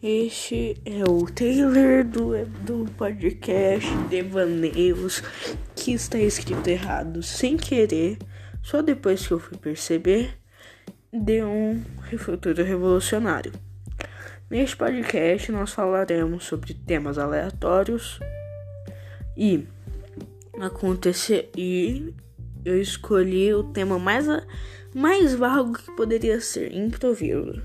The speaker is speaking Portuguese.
Este é o trailer do, do podcast Devaneios que está escrito errado sem querer, só depois que eu fui perceber, de um futuro revolucionário. Neste podcast nós falaremos sobre temas aleatórios e acontecer e eu escolhi o tema mais mais vago que poderia ser improviso.